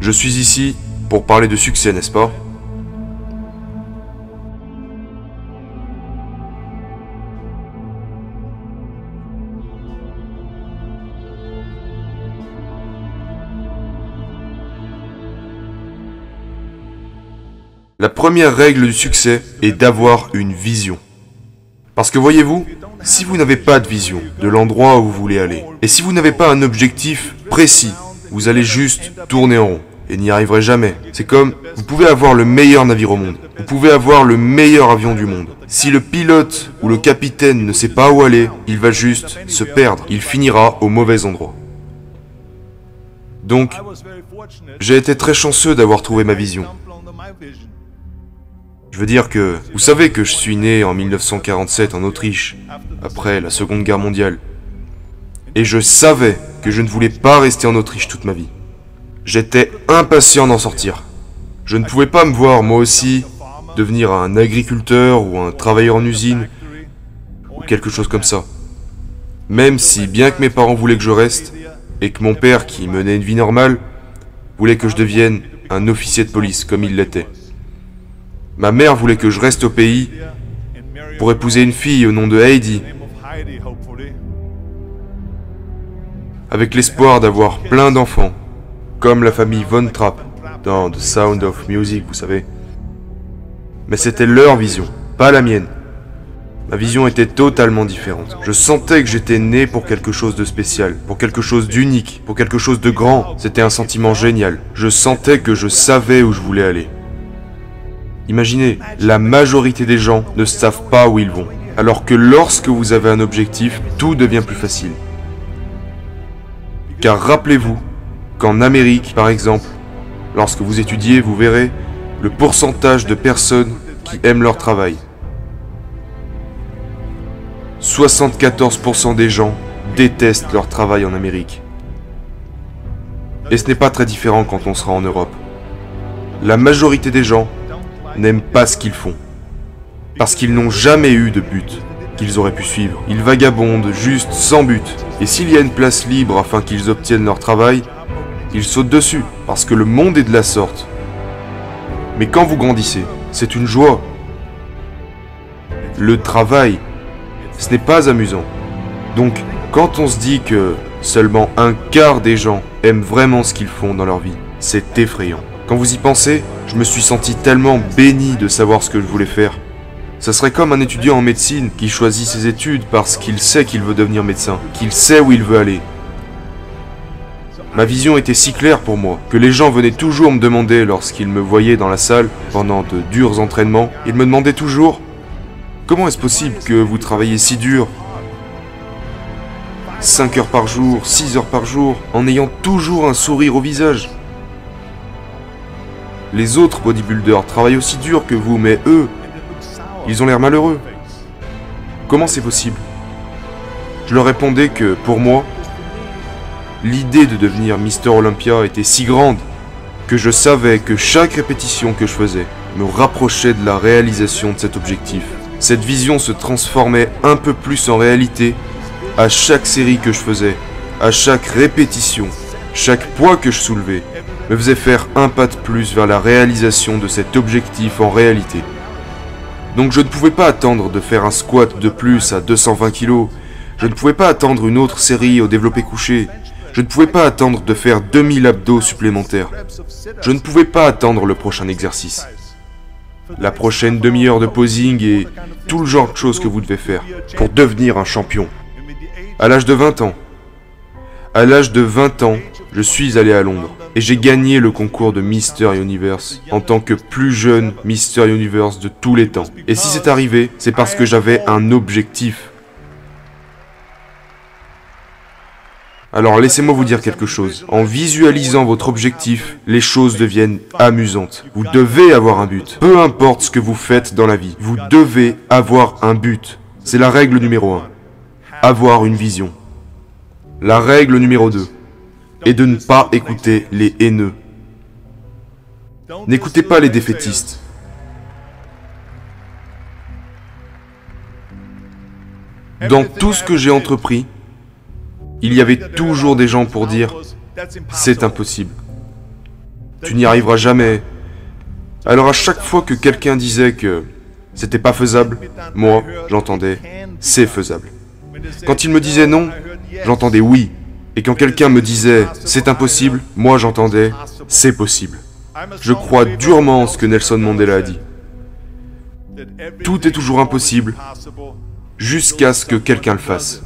Je suis ici pour parler de succès, n'est-ce pas? La première règle du succès est d'avoir une vision. Parce que voyez-vous, si vous n'avez pas de vision de l'endroit où vous voulez aller, et si vous n'avez pas un objectif précis, vous allez juste tourner en rond et n'y arriverez jamais. C'est comme, vous pouvez avoir le meilleur navire au monde, vous pouvez avoir le meilleur avion du monde. Si le pilote ou le capitaine ne sait pas où aller, il va juste se perdre, il finira au mauvais endroit. Donc, j'ai été très chanceux d'avoir trouvé ma vision. Je veux dire que, vous savez que je suis né en 1947 en Autriche, après la Seconde Guerre mondiale. Et je savais que je ne voulais pas rester en Autriche toute ma vie. J'étais impatient d'en sortir. Je ne pouvais pas me voir, moi aussi, devenir un agriculteur ou un travailleur en usine, ou quelque chose comme ça. Même si, bien que mes parents voulaient que je reste, et que mon père, qui menait une vie normale, voulait que je devienne un officier de police, comme il l'était. Ma mère voulait que je reste au pays pour épouser une fille au nom de Heidi, avec l'espoir d'avoir plein d'enfants, comme la famille Von Trapp dans The Sound of Music, vous savez. Mais c'était leur vision, pas la mienne. Ma vision était totalement différente. Je sentais que j'étais né pour quelque chose de spécial, pour quelque chose d'unique, pour quelque chose de grand. C'était un sentiment génial. Je sentais que je savais où je voulais aller. Imaginez, la majorité des gens ne savent pas où ils vont. Alors que lorsque vous avez un objectif, tout devient plus facile. Car rappelez-vous qu'en Amérique, par exemple, lorsque vous étudiez, vous verrez le pourcentage de personnes qui aiment leur travail. 74% des gens détestent leur travail en Amérique. Et ce n'est pas très différent quand on sera en Europe. La majorité des gens n'aiment pas ce qu'ils font. Parce qu'ils n'ont jamais eu de but qu'ils auraient pu suivre. Ils vagabondent juste sans but. Et s'il y a une place libre afin qu'ils obtiennent leur travail, ils sautent dessus, parce que le monde est de la sorte. Mais quand vous grandissez, c'est une joie. Le travail, ce n'est pas amusant. Donc, quand on se dit que seulement un quart des gens aiment vraiment ce qu'ils font dans leur vie, c'est effrayant. Quand vous y pensez, je me suis senti tellement béni de savoir ce que je voulais faire. Ça serait comme un étudiant en médecine qui choisit ses études parce qu'il sait qu'il veut devenir médecin, qu'il sait où il veut aller. Ma vision était si claire pour moi que les gens venaient toujours me demander lorsqu'ils me voyaient dans la salle pendant de durs entraînements, ils me demandaient toujours Comment est-ce possible que vous travaillez si dur? 5 heures par jour, 6 heures par jour, en ayant toujours un sourire au visage. Les autres bodybuilders travaillent aussi dur que vous, mais eux, ils ont l'air malheureux. Comment c'est possible? Je leur répondais que, pour moi, l'idée de devenir Mister Olympia était si grande que je savais que chaque répétition que je faisais me rapprochait de la réalisation de cet objectif. Cette vision se transformait un peu plus en réalité à chaque série que je faisais, à chaque répétition, chaque poids que je soulevais, me faisait faire un pas de plus vers la réalisation de cet objectif en réalité. Donc je ne pouvais pas attendre de faire un squat de plus à 220 kg. Je ne pouvais pas attendre une autre série au développé couché. Je ne pouvais pas attendre de faire 2000 abdos supplémentaires. Je ne pouvais pas attendre le prochain exercice. La prochaine demi-heure de posing et tout le genre de choses que vous devez faire pour devenir un champion. À l'âge de 20 ans. À l'âge de 20 ans, je suis allé à Londres et j'ai gagné le concours de Mister Universe en tant que plus jeune Mister Universe de tous les temps. Et si c'est arrivé, c'est parce que j'avais un objectif. Alors laissez-moi vous dire quelque chose. En visualisant votre objectif, les choses deviennent amusantes. Vous devez avoir un but. Peu importe ce que vous faites dans la vie, vous devez avoir un but. C'est la règle numéro 1. Avoir une vision. La règle numéro 2 et de ne pas écouter les haineux. N'écoutez pas les défaitistes. Dans tout ce que j'ai entrepris, il y avait toujours des gens pour dire c'est impossible. tu n'y arriveras jamais. Alors à chaque fois que quelqu'un disait que c'était pas faisable, moi, j'entendais c'est faisable. Quand il me disait non, j'entendais oui. Et quand quelqu'un me disait c'est impossible, moi j'entendais c'est possible. Je crois durement en ce que Nelson Mandela a dit. Tout est toujours impossible jusqu'à ce que quelqu'un le fasse.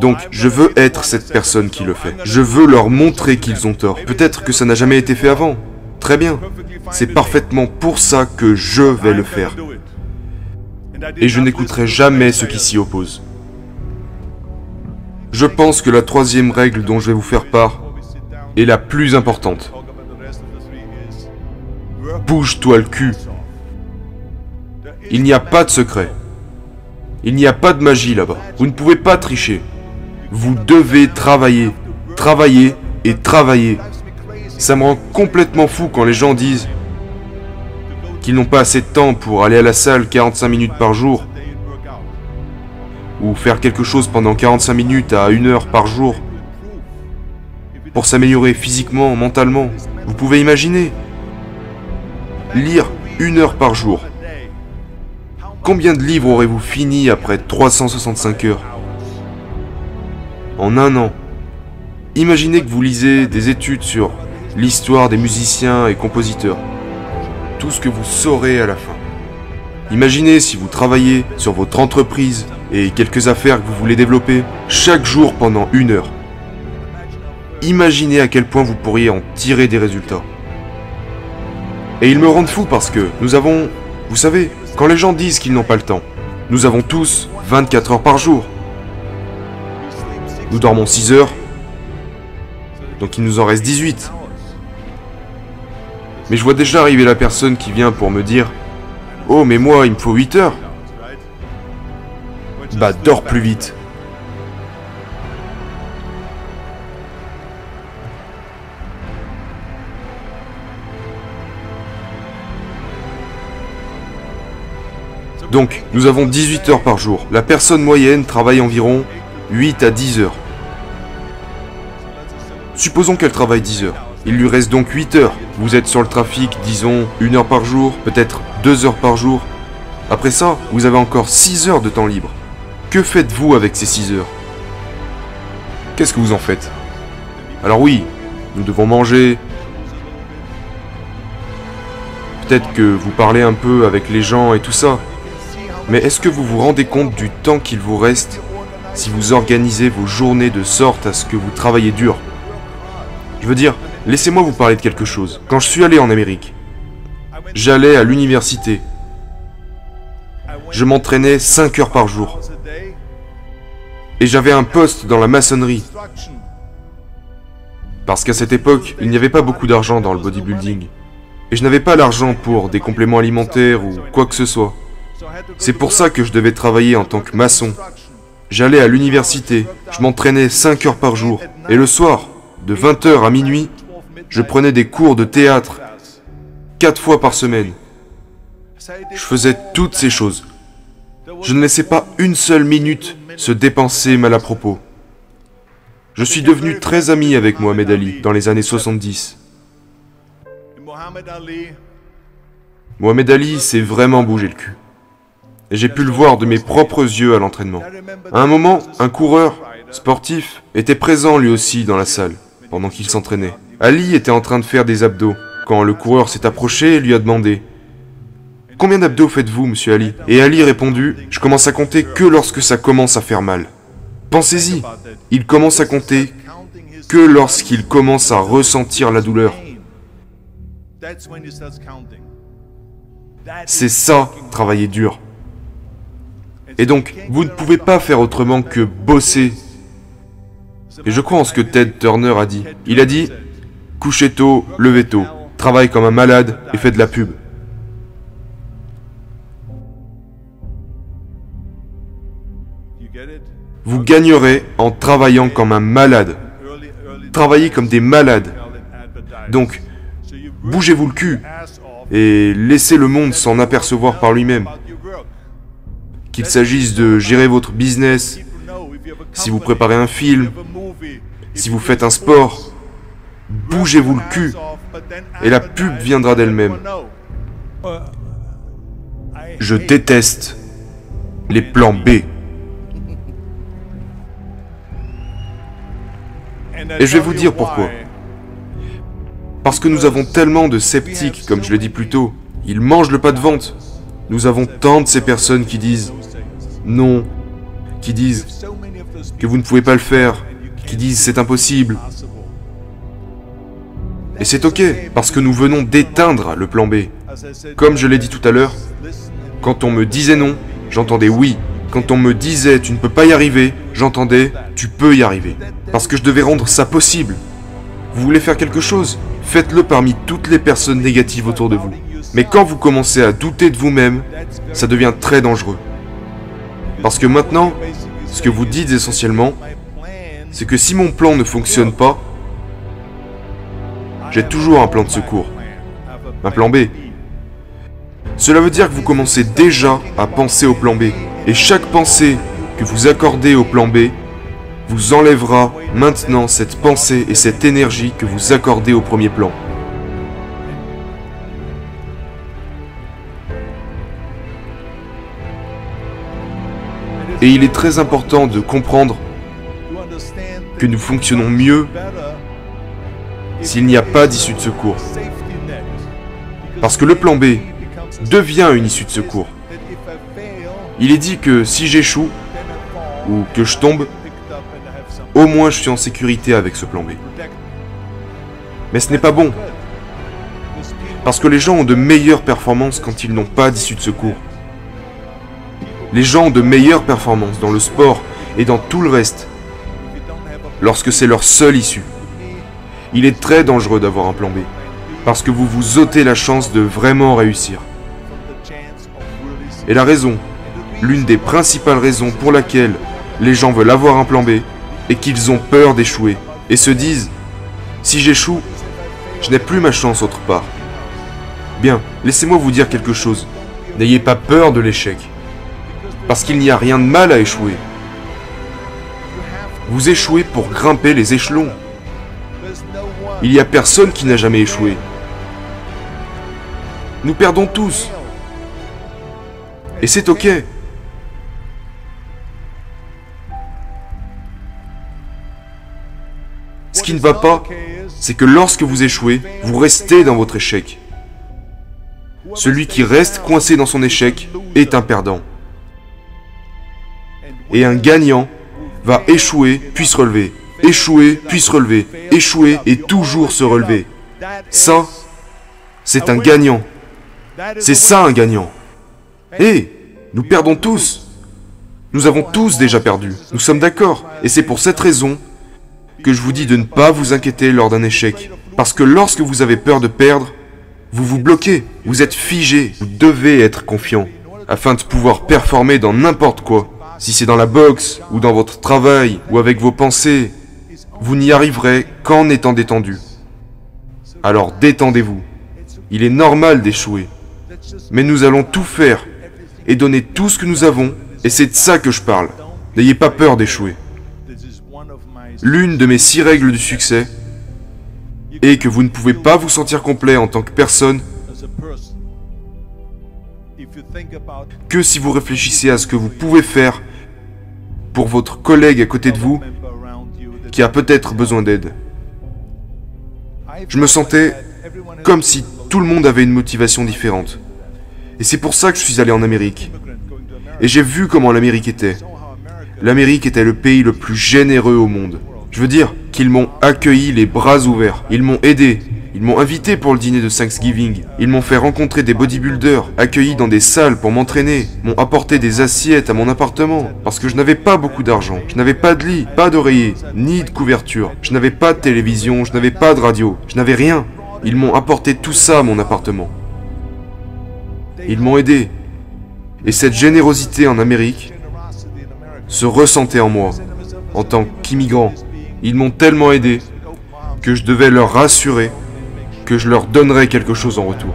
Donc, je veux être cette personne qui le fait. Je veux leur montrer qu'ils ont tort. Peut-être que ça n'a jamais été fait avant. Très bien. C'est parfaitement pour ça que je vais le faire. Et je n'écouterai jamais ceux qui s'y opposent. Je pense que la troisième règle dont je vais vous faire part est la plus importante. Bouge-toi le cul. Il n'y a pas de secret. Il n'y a pas de magie là-bas. Vous ne pouvez pas tricher. Vous devez travailler, travailler et travailler. Ça me rend complètement fou quand les gens disent qu'ils n'ont pas assez de temps pour aller à la salle 45 minutes par jour ou faire quelque chose pendant 45 minutes à une heure par jour pour s'améliorer physiquement, mentalement. Vous pouvez imaginer lire une heure par jour. Combien de livres aurez-vous fini après 365 heures En un an? Imaginez que vous lisez des études sur l'histoire des musiciens et compositeurs. Tout ce que vous saurez à la fin. Imaginez si vous travaillez sur votre entreprise et quelques affaires que vous voulez développer chaque jour pendant une heure. Imaginez à quel point vous pourriez en tirer des résultats. Et ils me rendent fou parce que nous avons, vous savez, quand les gens disent qu'ils n'ont pas le temps, nous avons tous 24 heures par jour. Nous dormons 6 heures, donc il nous en reste 18. Mais je vois déjà arriver la personne qui vient pour me dire Oh, mais moi, il me faut 8 heures. Bah, dors plus vite. Donc, nous avons 18 heures par jour. La personne moyenne travaille environ 8 à 10 heures. Supposons qu'elle travaille 10 heures. Il lui reste donc 8 heures. Vous êtes sur le trafic, disons, 1 heure par jour, peut-être 2 heures par jour. Après ça, vous avez encore 6 heures de temps libre. Que faites-vous avec ces 6 heures? Qu'est-ce que vous en faites? Alors oui, nous devons manger. Peut-être que vous parlez un peu avec les gens et tout ça. Mais est-ce que vous vous rendez compte du temps qu'il vous reste si vous organisez vos journées de sorte à ce que vous travaillez dur? Je veux dire, laissez-moi vous parler de quelque chose. Quand je suis allé en Amérique, j'allais à l'université. Je m'entraînais 5 heures par jour. Et j'avais un poste dans la maçonnerie. Parce qu'à cette époque, il n'y avait pas beaucoup d'argent dans le bodybuilding. Et je n'avais pas l'argent pour des compléments alimentaires ou quoi que ce soit. C'est pour ça que je devais travailler en tant que maçon. J'allais à l'université, je m'entraînais 5 heures par jour. Et le soir, de 20h à minuit, je prenais des cours de théâtre 4 fois par semaine. Je faisais toutes ces choses. Je ne laissais pas une seule minute se dépenser mal à propos. Je suis devenu très ami avec Mohamed Ali dans les années 70. Mohamed Ali s'est vraiment bougé le cul. Et j'ai pu le voir de mes propres yeux à l'entraînement. À un moment, un coureur sportif était présent lui aussi dans la salle, pendant qu'il s'entraînait. Ali était en train de faire des abdos, quand le coureur s'est approché et lui a demandé Combien d'abdos faites-vous, monsieur Ali? Et Ali répondu Je commence à compter que lorsque ça commence à faire mal. Pensez-y, il commence à compter que lorsqu'il commence à ressentir la douleur. C'est ça, travailler dur. Et donc, vous ne pouvez pas faire autrement que bosser. Et je crois en ce que Ted Turner a dit. Il a dit couchez tôt, levez tôt, travaille comme un malade et faites de la pub. Vous gagnerez en travaillant comme un malade. Travaillez comme des malades. Donc, bougez-vous le cul et laissez le monde s'en apercevoir par lui-même qu'il s'agisse de gérer votre business, si vous préparez un film, si vous faites un sport, bougez-vous le cul et la pub viendra d'elle-même. Je déteste les plans B. Et je vais vous dire pourquoi. Parce que nous avons tellement de sceptiques, comme je l'ai dit plus tôt. Ils mangent le pas de vente. Nous avons tant de ces personnes qui disent non, qui disent que vous ne pouvez pas le faire, qui disent c'est impossible. Et c'est ok, parce que nous venons d'éteindre le plan B. Comme je l'ai dit tout à l'heure, quand on me disait non, j'entendais oui. Quand on me disait tu ne peux pas y arriver, j'entendais tu peux y arriver. Parce que je devais rendre ça possible. Vous voulez faire quelque chose? Faites-le parmi toutes les personnes négatives autour de vous. Mais quand vous commencez à douter de vous-même, ça devient très dangereux. Parce que maintenant, ce que vous dites essentiellement, c'est que si mon plan ne fonctionne pas, j'ai toujours un plan de secours, un plan B. Cela veut dire que vous commencez déjà à penser au plan B. Et chaque pensée que vous accordez au plan B vous enlèvera maintenant cette pensée et cette énergie que vous accordez au premier plan. Et il est très important de comprendre que nous fonctionnons mieux s'il n'y a pas d'issue de secours. Parce que le plan B devient une issue de secours. Il est dit que si j'échoue, ou que je tombe, au moins je suis en sécurité avec ce plan B. Mais ce n'est pas bon. Parce que les gens ont de meilleures performances quand ils n'ont pas d'issue de secours. Les gens ont de meilleures performances dans le sport et dans tout le reste lorsque c'est leur seule issue. Il est très dangereux d'avoir un plan B parce que vous vous ôtez la chance de vraiment réussir. Et la raison, l'une des principales raisons pour laquelle les gens veulent avoir un plan B, est qu'ils ont peur d'échouer et se disent si j'échoue, je n'ai plus ma chance autre part. Bien, laissez-moi vous dire quelque chose. N'ayez pas peur de l'échec. Parce qu'il n'y a rien de mal à échouer. Vous échouez pour grimper les échelons. Il n'y a personne qui n'a jamais échoué. Nous perdons tous. Et c'est ok. Ce qui ne va pas, c'est que lorsque vous échouez, vous restez dans votre échec. Celui qui reste coincé dans son échec est un perdant. Et un gagnant va échouer puis se relever, échouer puis se relever, échouer et toujours se relever. Ça, c'est un gagnant. C'est ça un gagnant. Hé, nous perdons tous. Nous avons tous déjà perdu. Nous sommes d'accord. Et c'est pour cette raison que je vous dis de ne pas vous inquiéter lors d'un échec. Parce que lorsque vous avez peur de perdre, vous vous bloquez, vous êtes figé, vous devez être confiant afin de pouvoir performer dans n'importe quoi. Si c'est dans la boxe, ou dans votre travail, ou avec vos pensées, vous n'y arriverez qu'en étant détendu. Alors détendez-vous. Il est normal d'échouer. Mais nous allons tout faire et donner tout ce que nous avons, et c'est de ça que je parle. N'ayez pas peur d'échouer. L'une de mes six règles du succès est que vous ne pouvez pas vous sentir complet en tant que personne que si vous réfléchissez à ce que vous pouvez faire pour votre collègue à côté de vous qui a peut-être besoin d'aide. Je me sentais comme si tout le monde avait une motivation différente. Et c'est pour ça que je suis allé en Amérique. Et j'ai vu comment l'Amérique était. L'Amérique était le pays le plus généreux au monde. Je veux dire qu'ils m'ont accueilli les bras ouverts. Ils m'ont aidé. Ils m'ont invité pour le dîner de Thanksgiving. Ils m'ont fait rencontrer des bodybuilders, accueilli dans des salles pour m'entraîner, m'ont apporté des assiettes à mon appartement, parce que je n'avais pas beaucoup d'argent. Je n'avais pas de lit, pas d'oreiller, ni de couverture. Je n'avais pas de télévision, je n'avais pas de radio, je n'avais rien. Ils m'ont apporté tout ça à mon appartement. Ils m'ont aidé. Et cette générosité en Amérique se ressentait en moi, en tant qu'immigrant. Ils m'ont tellement aidé que je devais leur rassurer que je leur donnerais quelque chose en retour.